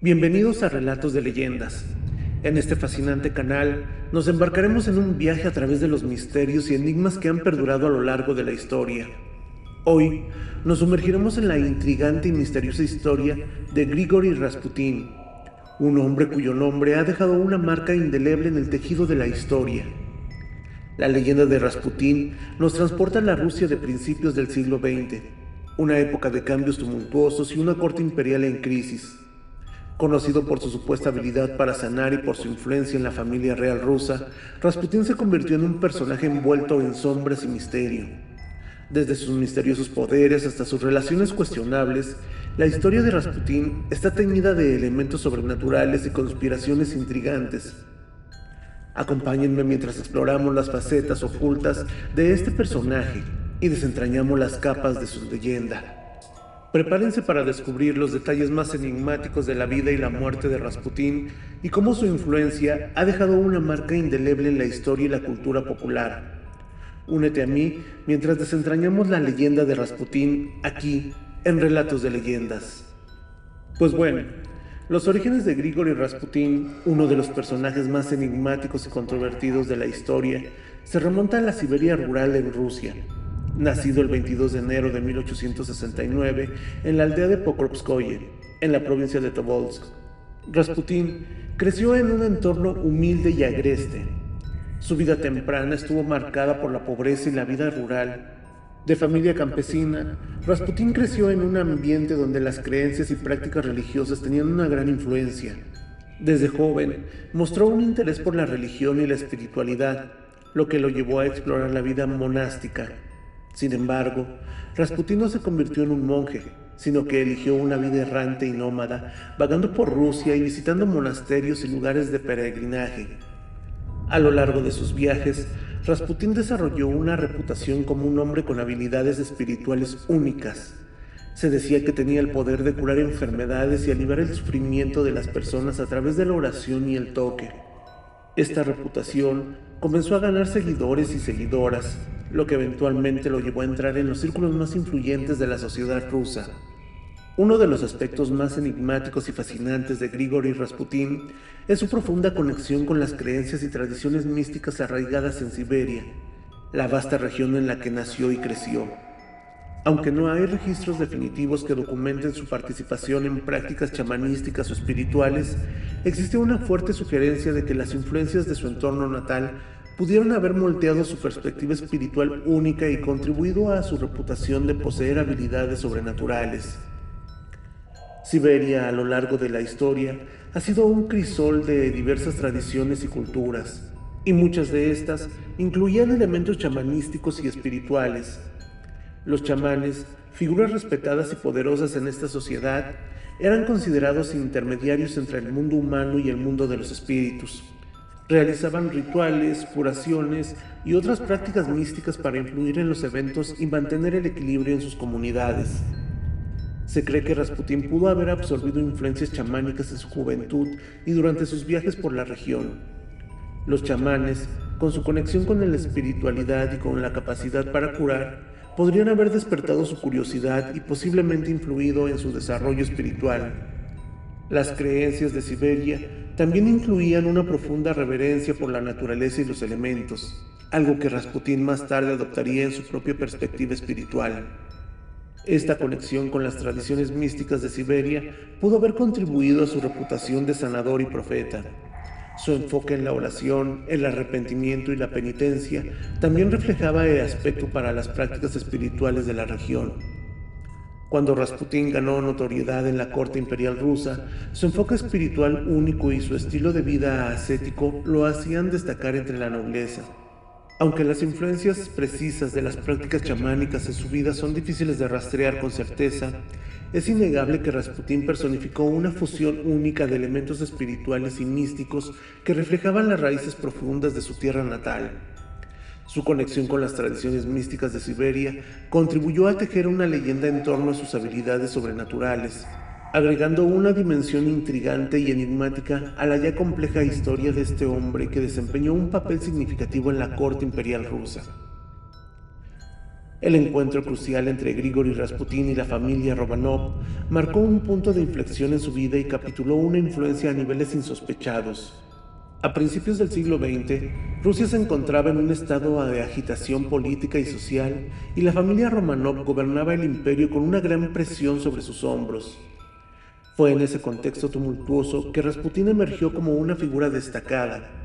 Bienvenidos a Relatos de Leyendas. En este fascinante canal nos embarcaremos en un viaje a través de los misterios y enigmas que han perdurado a lo largo de la historia. Hoy nos sumergiremos en la intrigante y misteriosa historia de Grigory Rasputin, un hombre cuyo nombre ha dejado una marca indeleble en el tejido de la historia. La leyenda de Rasputin nos transporta a la Rusia de principios del siglo XX, una época de cambios tumultuosos y una corte imperial en crisis. Conocido por su supuesta habilidad para sanar y por su influencia en la familia real rusa, Rasputin se convirtió en un personaje envuelto en sombras y misterio. Desde sus misteriosos poderes hasta sus relaciones cuestionables, la historia de Rasputin está teñida de elementos sobrenaturales y conspiraciones intrigantes. Acompáñenme mientras exploramos las facetas ocultas de este personaje y desentrañamos las capas de su leyenda. Prepárense para descubrir los detalles más enigmáticos de la vida y la muerte de Rasputín y cómo su influencia ha dejado una marca indeleble en la historia y la cultura popular. Únete a mí mientras desentrañamos la leyenda de Rasputín aquí en Relatos de Leyendas. Pues bueno, los orígenes de Grigori Rasputín, uno de los personajes más enigmáticos y controvertidos de la historia, se remonta a la Siberia rural en Rusia, nacido el 22 de enero de 1869 en la aldea de Pokrovskoye, en la provincia de Tobolsk. Rasputín creció en un entorno humilde y agreste. Su vida temprana estuvo marcada por la pobreza y la vida rural. De familia campesina, Rasputín creció en un ambiente donde las creencias y prácticas religiosas tenían una gran influencia. Desde joven, mostró un interés por la religión y la espiritualidad, lo que lo llevó a explorar la vida monástica sin embargo, Rasputín no se convirtió en un monje, sino que eligió una vida errante y nómada, vagando por Rusia y visitando monasterios y lugares de peregrinaje. A lo largo de sus viajes, Rasputín desarrolló una reputación como un hombre con habilidades espirituales únicas. Se decía que tenía el poder de curar enfermedades y aliviar el sufrimiento de las personas a través de la oración y el toque. Esta reputación comenzó a ganar seguidores y seguidoras, lo que eventualmente lo llevó a entrar en los círculos más influyentes de la sociedad rusa. Uno de los aspectos más enigmáticos y fascinantes de Grigori Rasputin es su profunda conexión con las creencias y tradiciones místicas arraigadas en Siberia, la vasta región en la que nació y creció. Aunque no hay registros definitivos que documenten su participación en prácticas chamanísticas o espirituales, existe una fuerte sugerencia de que las influencias de su entorno natal pudieron haber moldeado su perspectiva espiritual única y contribuido a su reputación de poseer habilidades sobrenaturales. Siberia a lo largo de la historia ha sido un crisol de diversas tradiciones y culturas, y muchas de estas incluían elementos chamanísticos y espirituales. Los chamanes, figuras respetadas y poderosas en esta sociedad, eran considerados intermediarios entre el mundo humano y el mundo de los espíritus realizaban rituales, curaciones y otras prácticas místicas para influir en los eventos y mantener el equilibrio en sus comunidades. Se cree que Rasputín pudo haber absorbido influencias chamánicas en su juventud y durante sus viajes por la región. Los chamanes, con su conexión con la espiritualidad y con la capacidad para curar, podrían haber despertado su curiosidad y posiblemente influido en su desarrollo espiritual. Las creencias de Siberia también incluían una profunda reverencia por la naturaleza y los elementos, algo que Rasputín más tarde adoptaría en su propia perspectiva espiritual. Esta conexión con las tradiciones místicas de Siberia pudo haber contribuido a su reputación de sanador y profeta. Su enfoque en la oración, el arrepentimiento y la penitencia también reflejaba el aspecto para las prácticas espirituales de la región. Cuando Rasputín ganó notoriedad en la corte imperial rusa, su enfoque espiritual único y su estilo de vida ascético lo hacían destacar entre la nobleza. Aunque las influencias precisas de las prácticas chamánicas en su vida son difíciles de rastrear con certeza, es innegable que Rasputín personificó una fusión única de elementos espirituales y místicos que reflejaban las raíces profundas de su tierra natal. Su conexión con las tradiciones místicas de Siberia contribuyó a tejer una leyenda en torno a sus habilidades sobrenaturales, agregando una dimensión intrigante y enigmática a la ya compleja historia de este hombre que desempeñó un papel significativo en la corte imperial rusa. El encuentro crucial entre Grigori Rasputin y la familia Romanov marcó un punto de inflexión en su vida y capituló una influencia a niveles insospechados. A principios del siglo XX, Rusia se encontraba en un estado de agitación política y social y la familia Romanov gobernaba el imperio con una gran presión sobre sus hombros. Fue en ese contexto tumultuoso que Rasputin emergió como una figura destacada,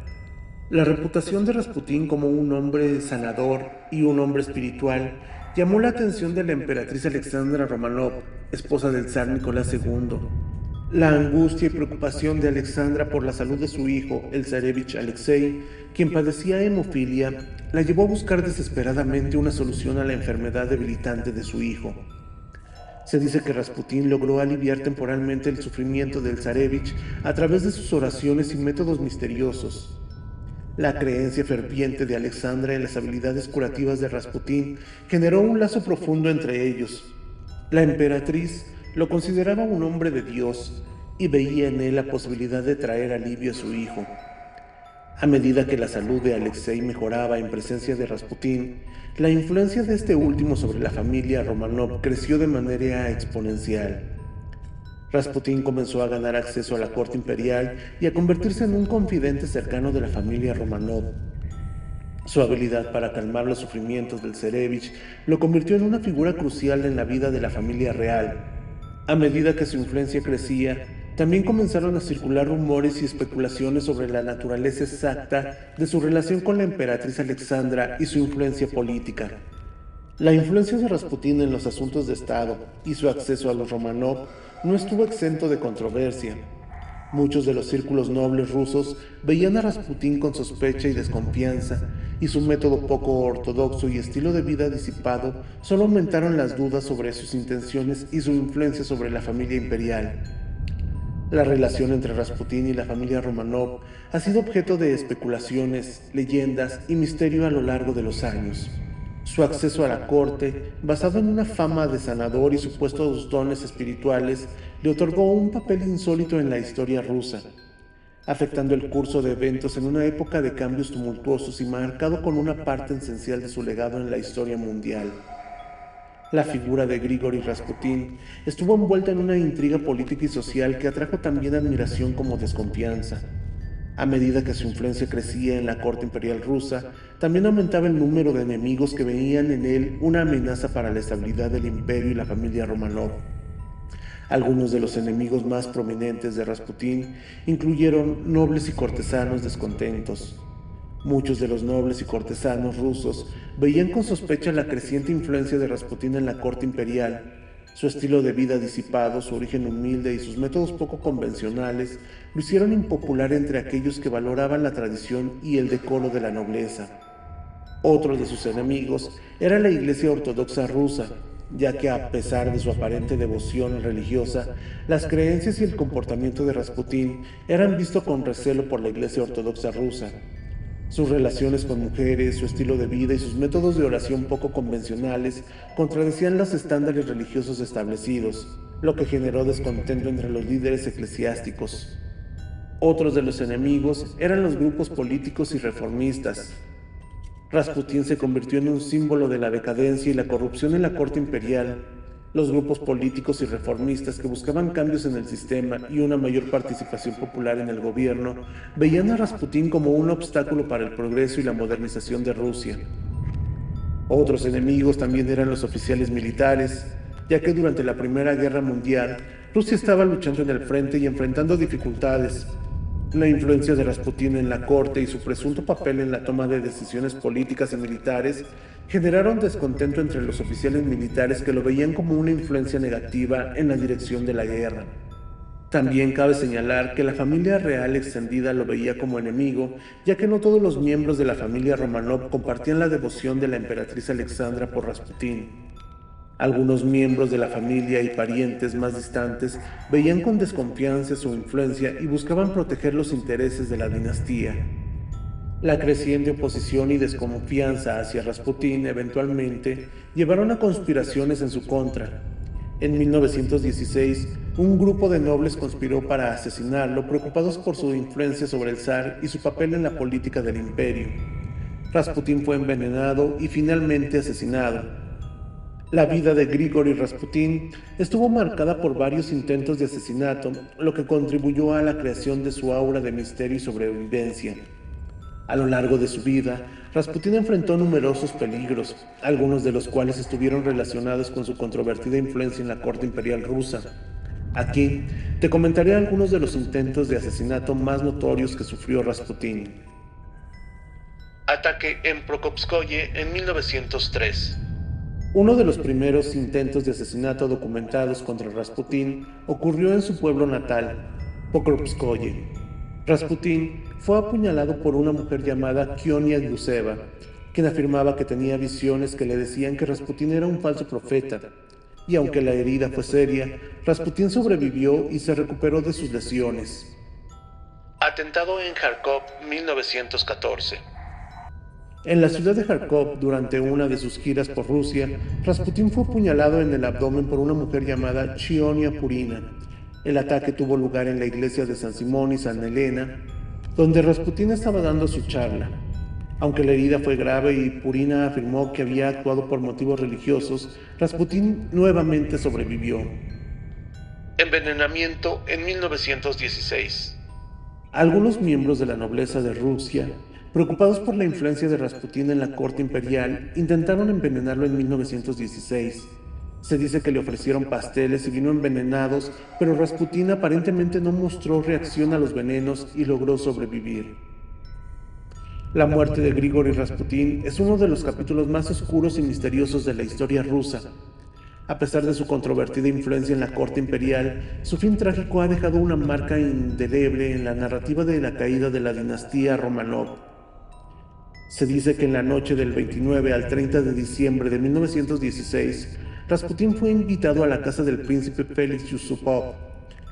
la reputación de Rasputín como un hombre sanador y un hombre espiritual llamó la atención de la emperatriz Alexandra Romanov, esposa del zar Nicolás II. La angustia y preocupación de Alexandra por la salud de su hijo, el zarevich Alexei, quien padecía hemofilia, la llevó a buscar desesperadamente una solución a la enfermedad debilitante de su hijo. Se dice que Rasputín logró aliviar temporalmente el sufrimiento del zarevich a través de sus oraciones y métodos misteriosos. La creencia ferviente de Alexandra en las habilidades curativas de Rasputín generó un lazo profundo entre ellos. La emperatriz lo consideraba un hombre de Dios y veía en él la posibilidad de traer alivio a su hijo. A medida que la salud de Alexei mejoraba en presencia de Rasputín, la influencia de este último sobre la familia Romanov creció de manera exponencial. Rasputín comenzó a ganar acceso a la corte imperial y a convertirse en un confidente cercano de la familia Romanov. Su habilidad para calmar los sufrimientos del Cerevich lo convirtió en una figura crucial en la vida de la familia real. A medida que su influencia crecía, también comenzaron a circular rumores y especulaciones sobre la naturaleza exacta de su relación con la emperatriz Alexandra y su influencia política. La influencia de Rasputín en los asuntos de Estado y su acceso a los Romanov no estuvo exento de controversia. Muchos de los círculos nobles rusos veían a Rasputín con sospecha y desconfianza, y su método poco ortodoxo y estilo de vida disipado solo aumentaron las dudas sobre sus intenciones y su influencia sobre la familia imperial. La relación entre Rasputín y la familia Romanov ha sido objeto de especulaciones, leyendas y misterio a lo largo de los años. Su acceso a la corte, basado en una fama de sanador y supuestos dones espirituales, le otorgó un papel insólito en la historia rusa, afectando el curso de eventos en una época de cambios tumultuosos y marcado con una parte esencial de su legado en la historia mundial. La figura de Grigori Rasputin estuvo envuelta en una intriga política y social que atrajo también admiración como desconfianza. A medida que su influencia crecía en la corte imperial rusa, también aumentaba el número de enemigos que veían en él una amenaza para la estabilidad del imperio y la familia Romanov. Algunos de los enemigos más prominentes de Rasputín incluyeron nobles y cortesanos descontentos. Muchos de los nobles y cortesanos rusos veían con sospecha la creciente influencia de Rasputín en la corte imperial su estilo de vida disipado, su origen humilde y sus métodos poco convencionales lo hicieron impopular entre aquellos que valoraban la tradición y el decoro de la nobleza. Otro de sus enemigos era la Iglesia Ortodoxa rusa, ya que a pesar de su aparente devoción religiosa, las creencias y el comportamiento de Rasputín eran vistos con recelo por la Iglesia Ortodoxa rusa, sus relaciones con mujeres, su estilo de vida y sus métodos de oración poco convencionales contradecían los estándares religiosos establecidos, lo que generó descontento entre los líderes eclesiásticos. Otros de los enemigos eran los grupos políticos y reformistas. Rasputín se convirtió en un símbolo de la decadencia y la corrupción en la corte imperial, los grupos políticos y reformistas que buscaban cambios en el sistema y una mayor participación popular en el gobierno veían a Rasputín como un obstáculo para el progreso y la modernización de Rusia. Otros enemigos también eran los oficiales militares, ya que durante la Primera Guerra Mundial Rusia estaba luchando en el frente y enfrentando dificultades. La influencia de Rasputín en la corte y su presunto papel en la toma de decisiones políticas y militares generaron descontento entre los oficiales militares que lo veían como una influencia negativa en la dirección de la guerra. También cabe señalar que la familia real extendida lo veía como enemigo, ya que no todos los miembros de la familia Romanov compartían la devoción de la emperatriz Alexandra por Rasputín. Algunos miembros de la familia y parientes más distantes veían con desconfianza su influencia y buscaban proteger los intereses de la dinastía. La creciente oposición y desconfianza hacia Rasputín eventualmente llevaron a conspiraciones en su contra. En 1916, un grupo de nobles conspiró para asesinarlo, preocupados por su influencia sobre el zar y su papel en la política del imperio. Rasputín fue envenenado y finalmente asesinado. La vida de Grigori Rasputin estuvo marcada por varios intentos de asesinato, lo que contribuyó a la creación de su aura de misterio y sobrevivencia. A lo largo de su vida, Rasputin enfrentó numerosos peligros, algunos de los cuales estuvieron relacionados con su controvertida influencia en la corte imperial rusa. Aquí te comentaré algunos de los intentos de asesinato más notorios que sufrió Rasputin. Ataque en Prokopskoye en 1903. Uno de los primeros intentos de asesinato documentados contra Rasputín ocurrió en su pueblo natal, Pokrovskoye. Rasputín fue apuñalado por una mujer llamada Kionia Yuseva, quien afirmaba que tenía visiones que le decían que Rasputín era un falso profeta. Y aunque la herida fue seria, Rasputín sobrevivió y se recuperó de sus lesiones. Atentado en Kharkov 1914 en la ciudad de Kharkov, durante una de sus giras por Rusia, Rasputin fue apuñalado en el abdomen por una mujer llamada Chionia Purina. El ataque tuvo lugar en la iglesia de San Simón y San Elena, donde Rasputin estaba dando su charla. Aunque la herida fue grave y Purina afirmó que había actuado por motivos religiosos, Rasputin nuevamente sobrevivió. Envenenamiento en 1916. Algunos miembros de la nobleza de Rusia Preocupados por la influencia de Rasputín en la corte imperial, intentaron envenenarlo en 1916. Se dice que le ofrecieron pasteles y vino envenenados, pero Rasputín aparentemente no mostró reacción a los venenos y logró sobrevivir. La muerte de Grigori Rasputín es uno de los capítulos más oscuros y misteriosos de la historia rusa. A pesar de su controvertida influencia en la corte imperial, su fin trágico ha dejado una marca indeleble en la narrativa de la caída de la dinastía Romanov. Se dice que en la noche del 29 al 30 de diciembre de 1916, Rasputín fue invitado a la casa del príncipe Félix Yusupov,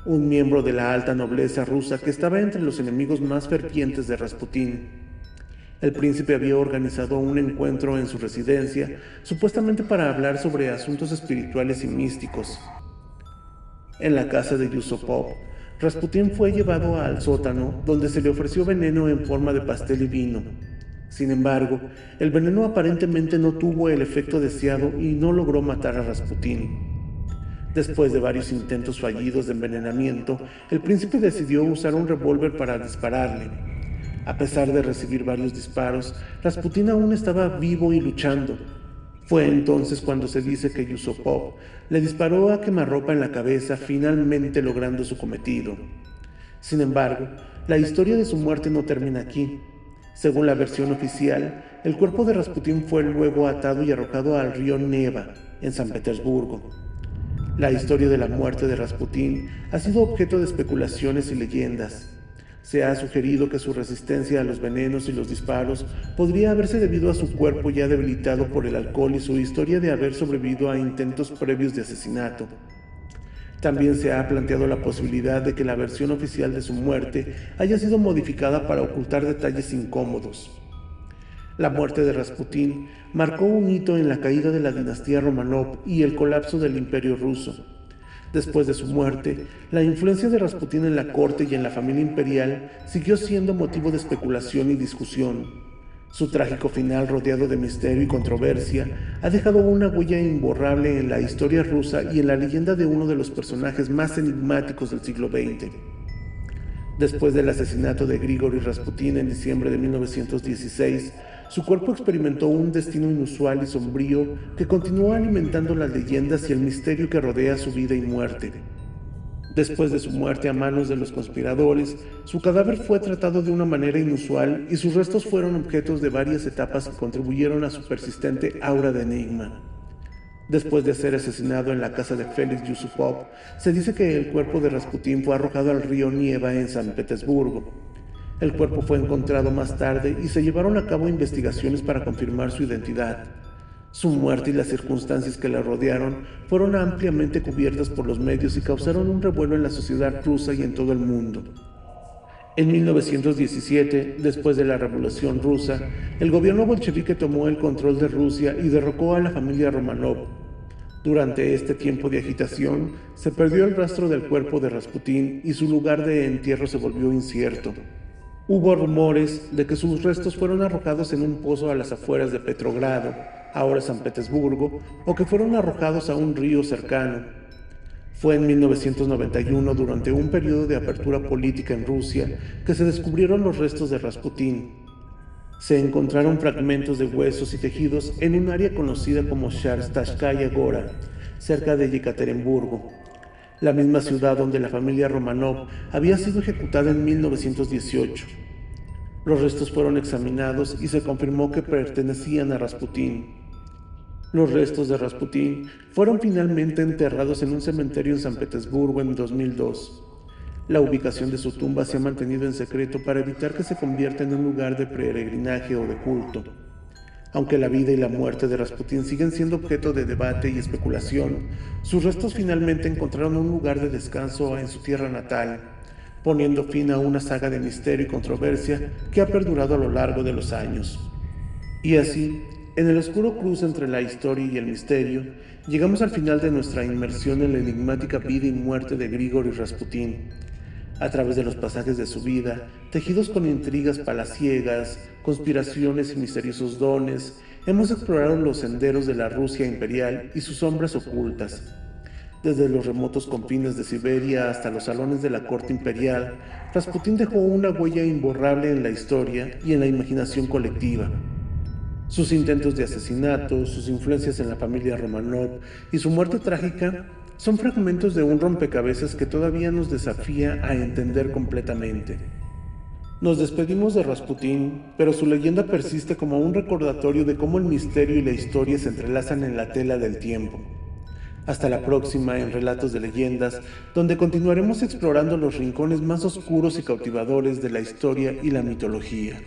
un miembro de la alta nobleza rusa que estaba entre los enemigos más fervientes de Rasputín. El príncipe había organizado un encuentro en su residencia, supuestamente para hablar sobre asuntos espirituales y místicos. En la casa de Yusupov, Rasputín fue llevado al sótano, donde se le ofreció veneno en forma de pastel y vino. Sin embargo, el veneno aparentemente no tuvo el efecto deseado y no logró matar a Rasputín. Después de varios intentos fallidos de envenenamiento, el príncipe decidió usar un revólver para dispararle. A pesar de recibir varios disparos, Rasputín aún estaba vivo y luchando. Fue entonces cuando se dice que Yusupov le disparó a quemarropa en la cabeza, finalmente logrando su cometido. Sin embargo, la historia de su muerte no termina aquí. Según la versión oficial, el cuerpo de Rasputín fue luego atado y arrojado al río Neva, en San Petersburgo. La historia de la muerte de Rasputín ha sido objeto de especulaciones y leyendas. Se ha sugerido que su resistencia a los venenos y los disparos podría haberse debido a su cuerpo ya debilitado por el alcohol y su historia de haber sobrevivido a intentos previos de asesinato. También se ha planteado la posibilidad de que la versión oficial de su muerte haya sido modificada para ocultar detalles incómodos. La muerte de Rasputín marcó un hito en la caída de la dinastía Romanov y el colapso del imperio ruso. Después de su muerte, la influencia de Rasputín en la corte y en la familia imperial siguió siendo motivo de especulación y discusión. Su trágico final, rodeado de misterio y controversia, ha dejado una huella imborrable en la historia rusa y en la leyenda de uno de los personajes más enigmáticos del siglo XX. Después del asesinato de Grigori Rasputin en diciembre de 1916, su cuerpo experimentó un destino inusual y sombrío que continuó alimentando las leyendas y el misterio que rodea su vida y muerte. Después de su muerte a manos de los conspiradores, su cadáver fue tratado de una manera inusual y sus restos fueron objetos de varias etapas que contribuyeron a su persistente aura de enigma. Después de ser asesinado en la casa de Félix Yusupov, se dice que el cuerpo de Rasputín fue arrojado al río Nieva en San Petersburgo. El cuerpo fue encontrado más tarde y se llevaron a cabo investigaciones para confirmar su identidad. Su muerte y las circunstancias que la rodearon fueron ampliamente cubiertas por los medios y causaron un revuelo en la sociedad rusa y en todo el mundo. En 1917, después de la Revolución rusa, el gobierno bolchevique tomó el control de Rusia y derrocó a la familia Romanov. Durante este tiempo de agitación, se perdió el rastro del cuerpo de Rasputín y su lugar de entierro se volvió incierto. Hubo rumores de que sus restos fueron arrojados en un pozo a las afueras de Petrogrado, ahora San Petersburgo, o que fueron arrojados a un río cercano. Fue en 1991, durante un periodo de apertura política en Rusia, que se descubrieron los restos de Rasputín. Se encontraron fragmentos de huesos y tejidos en un área conocida como Sharstashkaya Gora, cerca de Yekaterinburgo, la misma ciudad donde la familia Romanov había sido ejecutada en 1918. Los restos fueron examinados y se confirmó que pertenecían a Rasputín. Los restos de Rasputín fueron finalmente enterrados en un cementerio en San Petersburgo en 2002. La ubicación de su tumba se ha mantenido en secreto para evitar que se convierta en un lugar de peregrinaje o de culto. Aunque la vida y la muerte de Rasputín siguen siendo objeto de debate y especulación, sus restos finalmente encontraron un lugar de descanso en su tierra natal, poniendo fin a una saga de misterio y controversia que ha perdurado a lo largo de los años. Y así, en el oscuro cruce entre la historia y el misterio, llegamos al final de nuestra inmersión en la enigmática vida y muerte de Grigori Rasputín. A través de los pasajes de su vida, tejidos con intrigas palaciegas, conspiraciones y misteriosos dones, hemos explorado los senderos de la Rusia imperial y sus sombras ocultas, desde los remotos confines de Siberia hasta los salones de la corte imperial, Rasputín dejó una huella imborrable en la historia y en la imaginación colectiva. Sus intentos de asesinato, sus influencias en la familia Romanov y su muerte trágica son fragmentos de un rompecabezas que todavía nos desafía a entender completamente. Nos despedimos de Rasputín, pero su leyenda persiste como un recordatorio de cómo el misterio y la historia se entrelazan en la tela del tiempo. Hasta la próxima en Relatos de Leyendas, donde continuaremos explorando los rincones más oscuros y cautivadores de la historia y la mitología.